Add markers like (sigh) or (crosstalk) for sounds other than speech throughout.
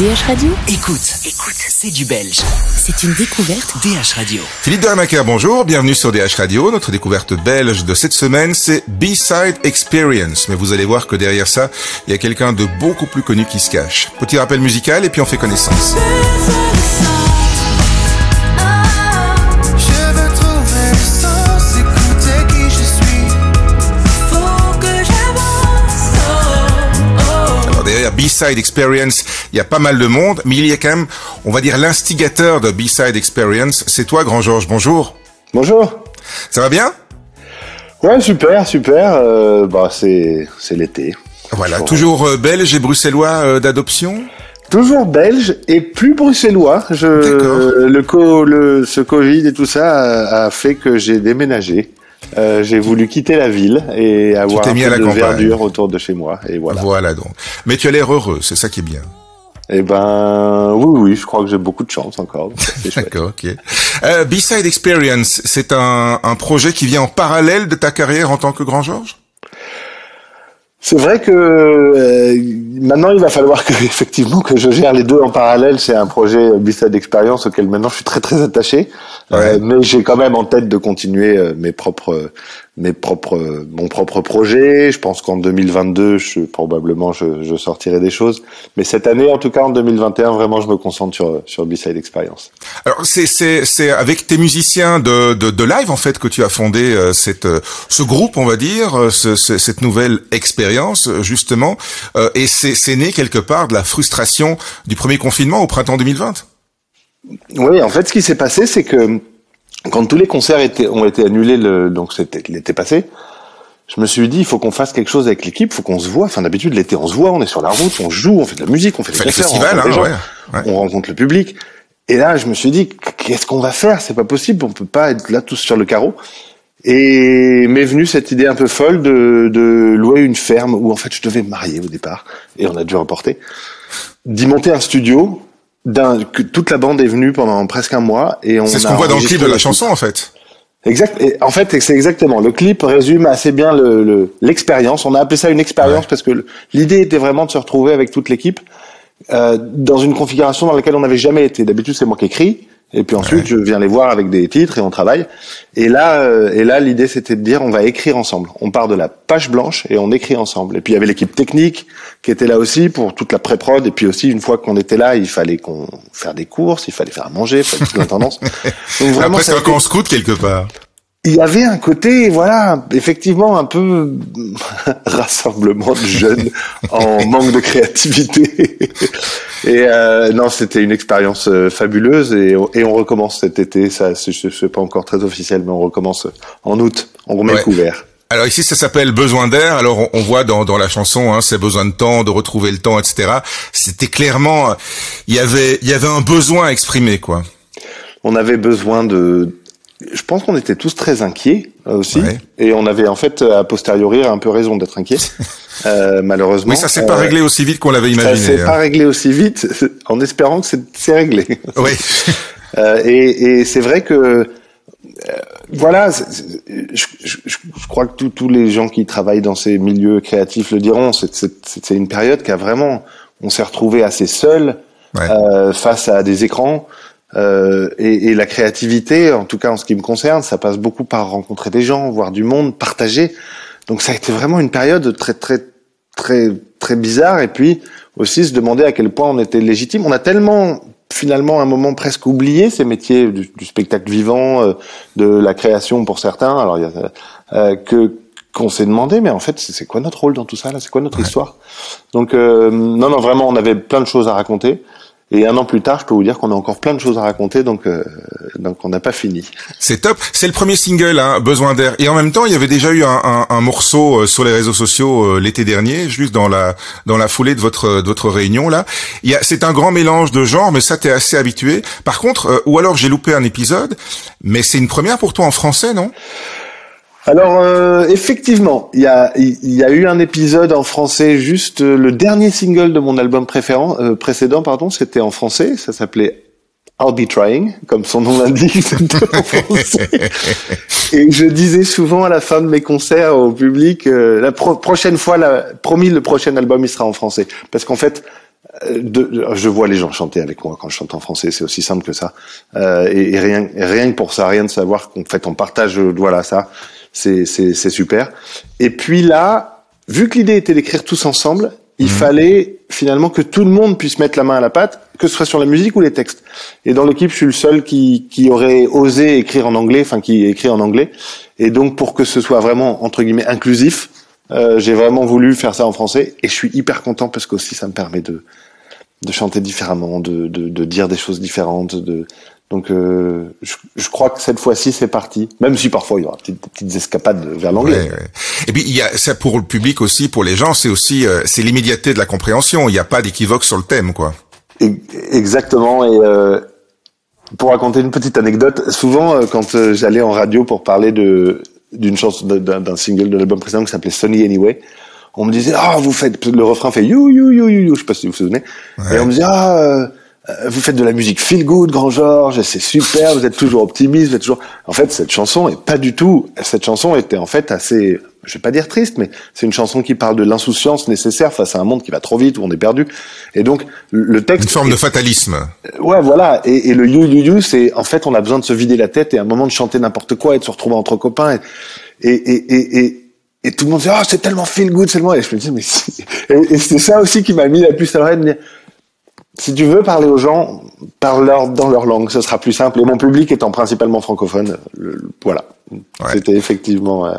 DH Radio Écoute, écoute, c'est du belge. C'est une découverte DH Radio. Philippe Dermaker, bonjour, bienvenue sur DH Radio. Notre découverte belge de cette semaine, c'est B-Side Experience. Mais vous allez voir que derrière ça, il y a quelqu'un de beaucoup plus connu qui se cache. Petit rappel musical et puis on fait connaissance. B-Side Experience, il y a pas mal de monde, mais il y a quand même, on va dire, l'instigateur de B-Side Experience. C'est toi, Grand Georges, bonjour. Bonjour. Ça va bien? Ouais, super, super. Euh, bah, c'est c'est l'été. Voilà, toujours euh, belge et bruxellois euh, d'adoption? Toujours belge et plus bruxellois. Je, le, co, le ce Covid et tout ça a, a fait que j'ai déménagé. Euh, j'ai voulu quitter la ville et avoir un mis peu à la de campagne. verdure autour de chez moi. Et voilà. Voilà donc. Mais tu as l'air heureux, c'est ça qui est bien. Et ben oui, oui, je crois que j'ai beaucoup de chance encore. D'accord, ok. Euh, B-Side Experience, c'est un, un projet qui vient en parallèle de ta carrière en tant que Grand Georges? C'est vrai que euh, maintenant il va falloir que (laughs) effectivement que je gère les deux en parallèle. C'est un projet Bissa d'expérience auquel maintenant je suis très très attaché. Euh, Ouais. mais j'ai quand même en tête de continuer euh, mes propres mes propres mon propre projet. Je pense qu'en 2022, je, probablement je, je sortirai des choses. Mais cette année, en tout cas en 2021, vraiment je me concentre sur sur B-Side Experience. Alors c'est c'est c'est avec tes musiciens de, de de live en fait que tu as fondé euh, cette euh, ce groupe on va dire euh, ce, ce- cette nouvelle expérience euh, justement euh, et c'est c'est né quelque part de la frustration du premier confinement au printemps 2020. Oui, en fait, ce qui s'est passé, c'est que quand tous les concerts étaient, ont été annulés, le, donc c'était l'été passé, je me suis dit, il faut qu'on fasse quelque chose avec l'équipe, il faut qu'on se voit. Enfin, d'habitude, l'été, on se voit, on est sur la route, on joue, on fait de la musique, on fait des Fait concerts, on festivals, rencontre hein, les gens, ouais, ouais. on rencontre le public. Et là, je me suis dit, qu'est-ce qu'on va faire? C'est pas possible, on peut pas être là tous sur le carreau. Et m'est venue cette idée un peu folle de, de louer une ferme où en fait je devais me marier au départ, et on a dû reporter, d'y monter un studio. D'un, que toute la bande est venue pendant presque un mois et on C'est ce qu'on voit dans le clip de la chanson en fait. Exact. Et en fait, c'est exactement. Le clip résume assez bien le- le- l'expérience. On a appelé ça une expérience Ouais. parce que l'idée était vraiment de se retrouver avec toute l'équipe euh, dans une configuration dans laquelle on n'avait jamais été. D'habitude, c'est moi qui écris. Et puis ensuite, Ouais. je viens les voir avec des titres et on travaille. Et là, euh, et là, l'idée c'était de dire, on va écrire ensemble. On part de la page blanche et on écrit ensemble. Et puis il y avait l'équipe technique qui était là aussi pour toute la pré-prod. Et puis aussi, une fois qu'on était là, il fallait qu'on faire des courses, il fallait faire à manger, il fallait toute l'intendance. (laughs) Donc vraiment, Après c'est un été- camp scout quelque part. Il y avait un côté, voilà, effectivement un peu (laughs) rassemblement de jeunes (laughs) en manque de créativité. Et euh, non, c'était une expérience euh, fabuleuse et, et on recommence cet été. Ça, c'est- pas encore très officiel, mais on recommence en août. On remet Ouais. le couvert. Alors ici, ça s'appelle besoin d'air. Alors on, on voit dans, dans la chanson, hein, c'est besoin de temps, de retrouver le temps, etc. C'était clairement, il y avait, il y avait un besoin exprimé, quoi. On avait besoin de. Je pense qu'on était tous très inquiets euh, aussi, Ouais. et on avait en fait a posteriori un peu raison d'être inquiets. (laughs) Euh, malheureusement. Oui, ça s'est pas Euh, réglé aussi vite qu'on l'avait Ça imaginé. s'est hein. pas réglé aussi vite, (laughs) en espérant que c'est réglé. (laughs) Oui. Euh, et et c'est vrai que euh, voilà, je, je, je je crois que tous- les gens qui travaillent dans ces milieux créatifs le diront. C'est- une période qui a vraiment, on s'est retrouvé assez seul Ouais. euh, face à des écrans. Euh, et, et la créativité, en tout cas en ce qui me concerne, ça passe beaucoup par rencontrer des gens, voir du monde, partager. Donc ça a été vraiment une période très très très très bizarre. Et puis aussi se demander à quel point on était légitime. On a tellement finalement un moment presque oublié ces métiers du, du spectacle vivant, euh, de la création pour certains. Alors il y a euh, que qu'on s'est demandé, mais en fait, c'est c'est quoi notre rôle dans tout ça là? C'est quoi notre histoire? Donc euh, non, non, vraiment, on avait plein de choses à raconter. Et un an plus tard, je peux vous dire qu'on a encore plein de choses à raconter, donc euh, donc on n'a pas fini. C'est top. C'est le premier single, hein, Besoin d'air. Et en même temps, il y avait déjà eu un, un, un morceau euh, sur les réseaux sociaux euh, l'été dernier, juste dans la dans la foulée de votre de votre réunion là. Il y a, c'est un grand mélange de genres, mais ça t'es assez habitué. Par contre, euh, ou alors j'ai loupé un épisode, mais c'est une première pour toi en français, non? Alors euh, effectivement, il y a y a eu un épisode en français juste euh, le dernier single de mon album préférant euh, précédent pardon, c'était en français, ça s'appelait I'll be trying, comme son nom l'indique, c'était (laughs) en français. Et je disais souvent à la fin de mes concerts au public, euh, la pro- prochaine fois, la, promis, le prochain album, il sera en français. Parce qu'en fait, euh, de, je vois les gens chanter avec moi quand je chante en français, c'est aussi simple que ça. Euh, et, et rien, et rien que pour ça, rien de savoir qu'en fait on partage, euh, voilà ça, c'est super. Et puis là, vu que l'idée était d'écrire tous ensemble, il fallait finalement que tout le monde puisse mettre la main à la pâte, que ce soit sur la musique ou les textes. Et dans l'équipe, je suis le seul qui qui aurait osé écrire en anglais, enfin qui écrit en anglais. Et donc pour que ce soit vraiment entre guillemets inclusif, euh, j'ai vraiment voulu faire ça en français et je suis hyper content parce qu'aussi ça me permet de de chanter différemment, de, de, de dire des choses différentes. De... Donc euh, je, je crois que cette fois-ci c'est parti, même si parfois il y aura des petites, petites escapades vers l'anglais. Ouais, ouais. Et puis il y a ça pour le public aussi, pour les gens, c'est aussi euh, c'est l'immédiateté de la compréhension. Il n'y a pas d'équivoque sur le thème, quoi. E- Exactement. Et euh, pour raconter une petite anecdote, souvent euh, quand euh, j'allais en radio pour parler de d'une chanson d'un d'un single de l'album précédent qui s'appelait Sunny Anyway, on me disait ah vous faites le refrain fait you you you you you je sais pas si vous vous souvenez et on me disait ah euh, euh, vous faites de la musique feel good grand Georges c'est super vous êtes toujours optimiste vous êtes toujours en fait cette chanson est pas du tout cette chanson était en fait assez je vais pas dire triste mais c'est une chanson qui parle de l'insouciance nécessaire face à un monde qui va trop vite où on est perdu et donc le texte Une forme de fatalisme. Ouais, voilà. Et, et le you you you, c'est en fait, on a besoin de se vider la tête et à un moment de chanter n'importe quoi et de se retrouver entre copains. Et et et et, et, et tout le monde dit ah c'est tellement feel good, c'est tellement. Et je me dis mais si- et, et c'est ça aussi qui m'a mis la puce à l'oreille de dire si tu veux parler aux gens, parle-leur dans leur langue, ce sera plus simple. Et mon public étant principalement francophone, le- le- voilà, c'était effectivement euh,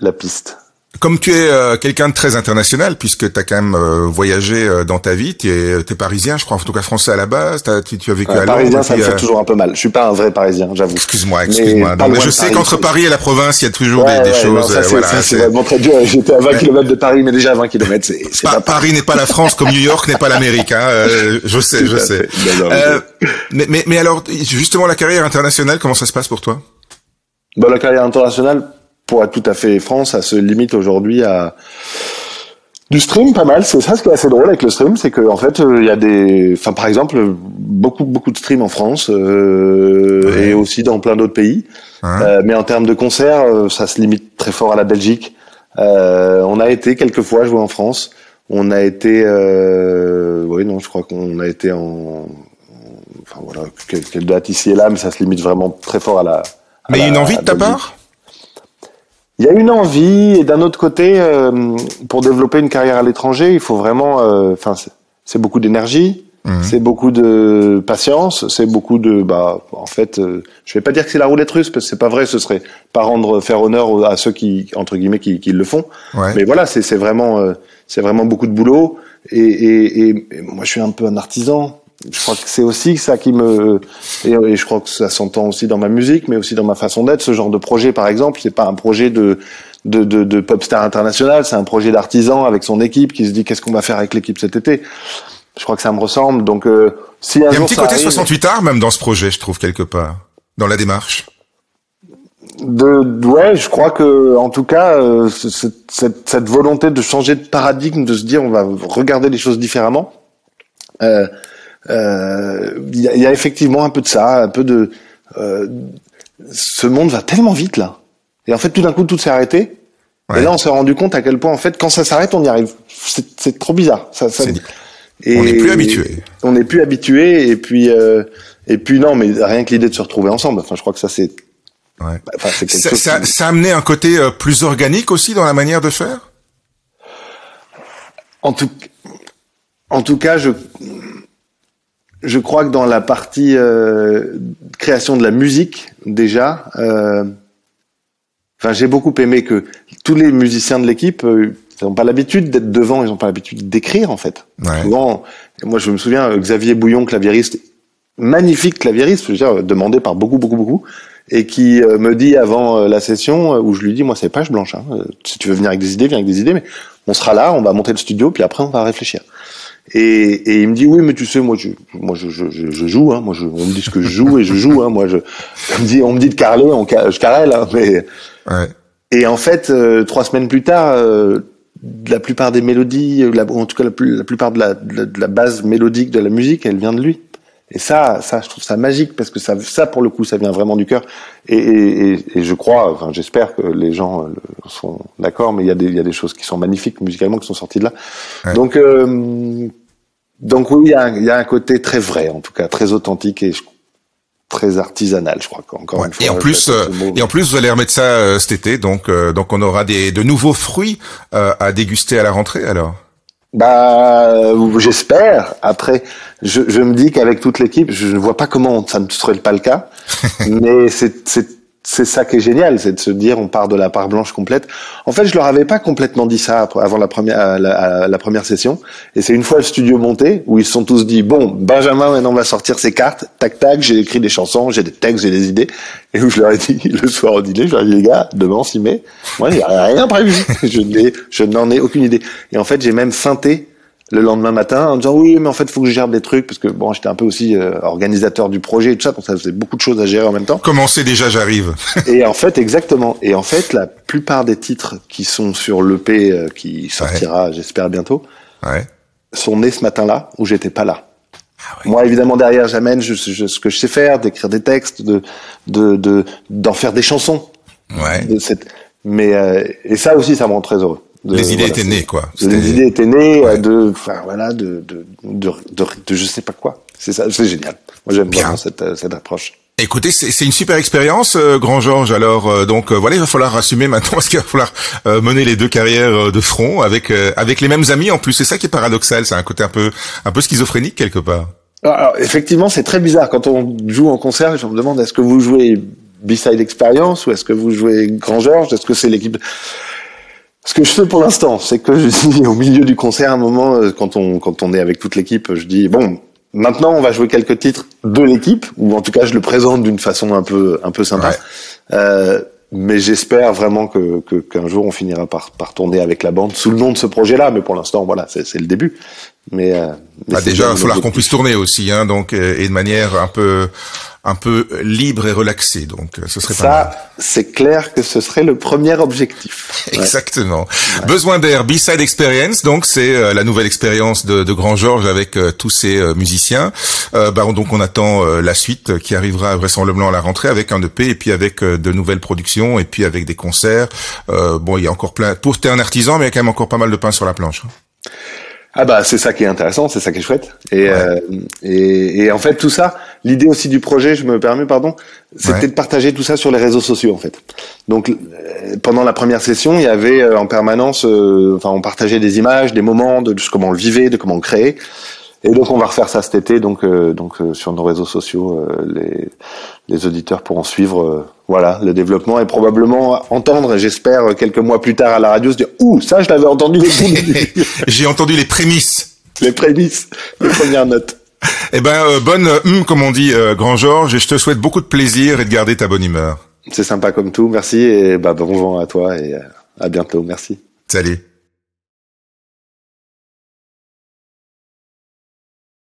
la piste. Comme tu es euh, quelqu'un de très international, puisque tu as quand même euh, voyagé euh, dans ta vie, tu es, t'es parisien, je crois, en tout cas français à la base, t'as- tu, tu as vécu Euh, à Londres. parisien, ça me fait euh, toujours un peu mal. Je suis pas un vrai parisien, j'avoue. Excuse-moi, excuse-moi. mais je sais qu'entre Paris et la province, il y a toujours Ouais, des, des ouais, choses. ça, euh, c'est, voilà, vraiment très dur. (laughs) J'étais à 20 km de Paris, mais déjà à 20 km, c'est, c'est Pa- pas Paris n'est pas la France comme New York n'est pas l'Amérique. Hein. euh, je (laughs) sais, je sais. fait. Non, non, Euh, mais, mais, mais alors, justement, la carrière internationale, comment ça se passe pour toi? Bah, la carrière internationale, pour être tout à fait franc, ça se limite aujourd'hui à du stream, pas mal. C'est ça ce qui est assez drôle avec le stream, c'est que en fait, euh, il y a des, enfin par exemple, beaucoup beaucoup de streams en France euh, Ouais. et aussi dans plein d'autres pays. Hein Euh, mais en termes de concerts, ça se limite très fort à la Belgique. On a été quelques fois jouer en France. On a été, oui non, je crois qu'on a été en, enfin voilà, quelle, date ici et là, mais ça se limite vraiment très fort à la. à Mais il y a la- une envie de ta part? Il y a une envie, et d'un autre côté, euh, pour développer une carrière à l'étranger, il faut vraiment, euh, enfin, c'est- c'est beaucoup d'énergie, Mhm. c'est beaucoup de patience, c'est beaucoup de, bah, en fait, euh, je vais pas dire que c'est la roulette russe parce que c'est pas vrai, ce serait pas rendre faire honneur à ceux qui, entre guillemets, qui, qui le font. Ouais. Mais voilà, c'est c'est vraiment, euh, c'est vraiment beaucoup de boulot. Et, et, et, et moi, je suis un peu un artisan. Je crois que c'est aussi ça qui me et, je crois que ça s'entend aussi dans ma musique, mais aussi dans ma façon d'être. Ce genre de projet, par exemple, c'est pas un projet de de, de, de pop star international, c'est un projet d'artisan avec son équipe qui se dit qu'est-ce qu'on va faire avec l'équipe cet été? Je crois que ça me ressemble. Donc, euh, si un Il y a un petit côté arrive- 68 art même dans ce projet, je trouve, quelque part, dans la démarche. de ouais je crois que en tout cas euh, ce- ce- cette, cette volonté de changer de paradigme de se dire on va regarder les choses différemment euh, euh, il y, a, y a effectivement un peu de ça un peu de euh, ce monde va tellement vite là et en fait tout d'un coup tout s'est arrêté Ouais. et là on s'est rendu compte à quel point en fait quand ça s'arrête on y arrive c'est trop bizarre ça, ça- et- on n'est plus habitué. on n'est plus habitué et puis euh, et puis non mais rien que l'idée de se retrouver ensemble enfin je crois que ça c'est Ouais. enfin ça, qui- ça a amené un côté euh, plus organique aussi dans la manière de faire? En tout, en tout cas, je, je crois que dans la partie euh, création de la musique, déjà, euh, enfin, j'ai beaucoup aimé que tous les musiciens de l'équipe, euh, ils n'ont pas l'habitude d'être devant, ils n'ont pas l'habitude d'écrire, en fait. Ouais. Souvent, moi, je me souviens, euh, Xavier Bouillon, claviériste, magnifique claviériste, je veux dire, demandé par beaucoup, beaucoup, beaucoup, et qui euh, me dit avant la session, où je lui dis, moi, c'est page blanche, hein, si tu veux venir avec des idées, viens avec des idées, mais on sera là, on va monter le studio, puis après, on va réfléchir. Et, et il me dit, oui, mais tu sais, moi, je, moi, je, je, je, joue, hein, moi, je, on me dit ce que je joue et je joue, hein, moi, je, on me dit, on me dit de carler, on, je carrelle, hein, mais, Ouais. et en fait, euh, trois semaines plus tard, euh, la plupart des mélodies, la- en tout cas la, la plupart de la- de la base mélodique de la musique, elle vient de lui. Et ça, ça, je trouve ça magique parce que ça, ça pour le coup, ça vient vraiment du cœur. Et, et, et- je crois, enfin, j'espère que les gens euh, sont d'accord, mais il y a des, il y a des choses qui sont magnifiques musicalement qui sont sorties de là. Ouais. Donc, euh, donc oui, il y, a un, il y a un côté très vrai, en tout cas très authentique et je- très artisanal, je crois. Encore Ouais. une fois, Et en plus, euh, et en plus, vous allez remettre ça euh, cet été, donc euh, donc on aura des de nouveaux fruits euh, à déguster à la rentrée. Alors, Bah, j'espère. Après, je, je me dis qu'avec toute l'équipe, je ne vois pas comment ça ne serait pas le cas. (laughs) mais c'est c'est ça qui est génial, c'est de se dire on part de la part blanche complète. En fait, je leur avais pas complètement dit ça avant la première la, à la première session. Et c'est une fois le studio monté où ils se sont tous dit bon, Benjamin maintenant va sortir ses cartes. Tac tac, j'ai écrit des chansons, j'ai des textes, j'ai des idées. Et où je leur ai dit (laughs) le soir au dîner, je leur ai dit les gars, demain on s'y met. Moi, a rien prévu. (laughs) je je n'en ai aucune idée. Et en fait, j'ai même feinté le lendemain matin en disant oui mais en fait faut que je gère des trucs parce que bon j'étais un peu aussi euh, organisateur du projet et tout ça donc ça faisait beaucoup de choses à gérer en même temps. Commencez déjà, j'arrive. (laughs) et en fait exactement. Et en fait la plupart des titres qui sont sur l'EP euh, qui sortira j'espère bientôt ouais. sont nés ce matin-là où j'étais pas là. Moi évidemment derrière j'amène je, je- ce que je sais faire d'écrire des textes de de de d'en faire des chansons. Ouais. de cette mais euh, et ça aussi ça me rend très heureux De- Les idées voilà, étaient nées, quoi. Les idées étaient nées Ouais. euh, de, enfin voilà, de de, de, de, de je sais pas quoi. C'est ça, c'est génial. Moi j'aime Bien. cette, euh, cette approche. Écoutez, c'est c'est une super expérience, euh, Grand Georges. Alors, euh, donc euh, voilà, il va falloir assumer maintenant (laughs) parce qu'il va falloir euh, mener les deux carrières de front avec euh, avec les mêmes amis en plus. C'est ça qui est paradoxal. C'est un côté un peu un peu schizophrénique quelque part. Alors, alors, effectivement, c'est très bizarre quand on joue en concert. Gens me demandent est-ce que vous jouez B-side Experience ou est-ce que vous jouez Grand Georges? Est-ce que c'est l'équipe Ce que je fais pour l'instant, c'est que je dis au milieu du concert, à un moment, euh, quand on quand on est avec toute l'équipe, je dis bon. Maintenant, on va jouer quelques titres de l'équipe, ou en tout cas, je le présente d'une façon un peu un peu sympa. Ouais. Euh, mais j'espère vraiment que que- qu'un jour on finira par par tourner avec la bande sous le nom de ce projet-là. Mais pour l'instant, voilà, c'est c'est le début. Mais, euh, mais Bah, déjà, il va falloir qu'on puisse tourner aussi, hein, donc et de manière un peu un peu libre et relaxée. Donc, euh, ce serait pas mal. Ça, c'est clair que ce serait le premier objectif. (laughs) Ouais. Exactement. Besoin d'air, B-Side Experience, donc c'est euh, la nouvelle expérience de, de Grand Georges avec euh, tous ses euh, musiciens. Euh, bah, on- donc on attend euh, la suite qui arrivera vraisemblablement à la rentrée avec un EP et puis avec euh, de nouvelles productions et puis avec des concerts. Euh, bon, il y a encore plein. Pour t'es un artisan, mais il y a quand même encore pas mal de pain sur la planche. hein. Ah bah c'est ça qui est intéressant, c'est ça qui est chouette. Et, Ouais. euh, et, et en fait tout ça, l'idée aussi du projet, je me permets pardon, c'était Ouais. de partager tout ça sur les réseaux sociaux en fait. Donc euh, pendant la première session, il y avait euh, en permanence, euh, enfin on partageait des images, des moments de, de comment on le vivait, de comment on le créait. Et donc on va refaire ça cet été, donc euh, donc euh, sur nos réseaux sociaux, euh, les les auditeurs pourront suivre euh, voilà le développement et probablement entendre, j'espère quelques mois plus tard à la radio se dire ouh ça je l'avais entendu. (laughs) J'ai entendu les prémices. les prémices, les premières notes. Eh ben, euh, bonne euh, hum, comme on dit, euh, Grand Georges, et je te souhaite beaucoup de plaisir et de garder ta bonne humeur. C'est sympa comme tout, merci et bah, bon vent à toi et euh, à bientôt, merci. Salut.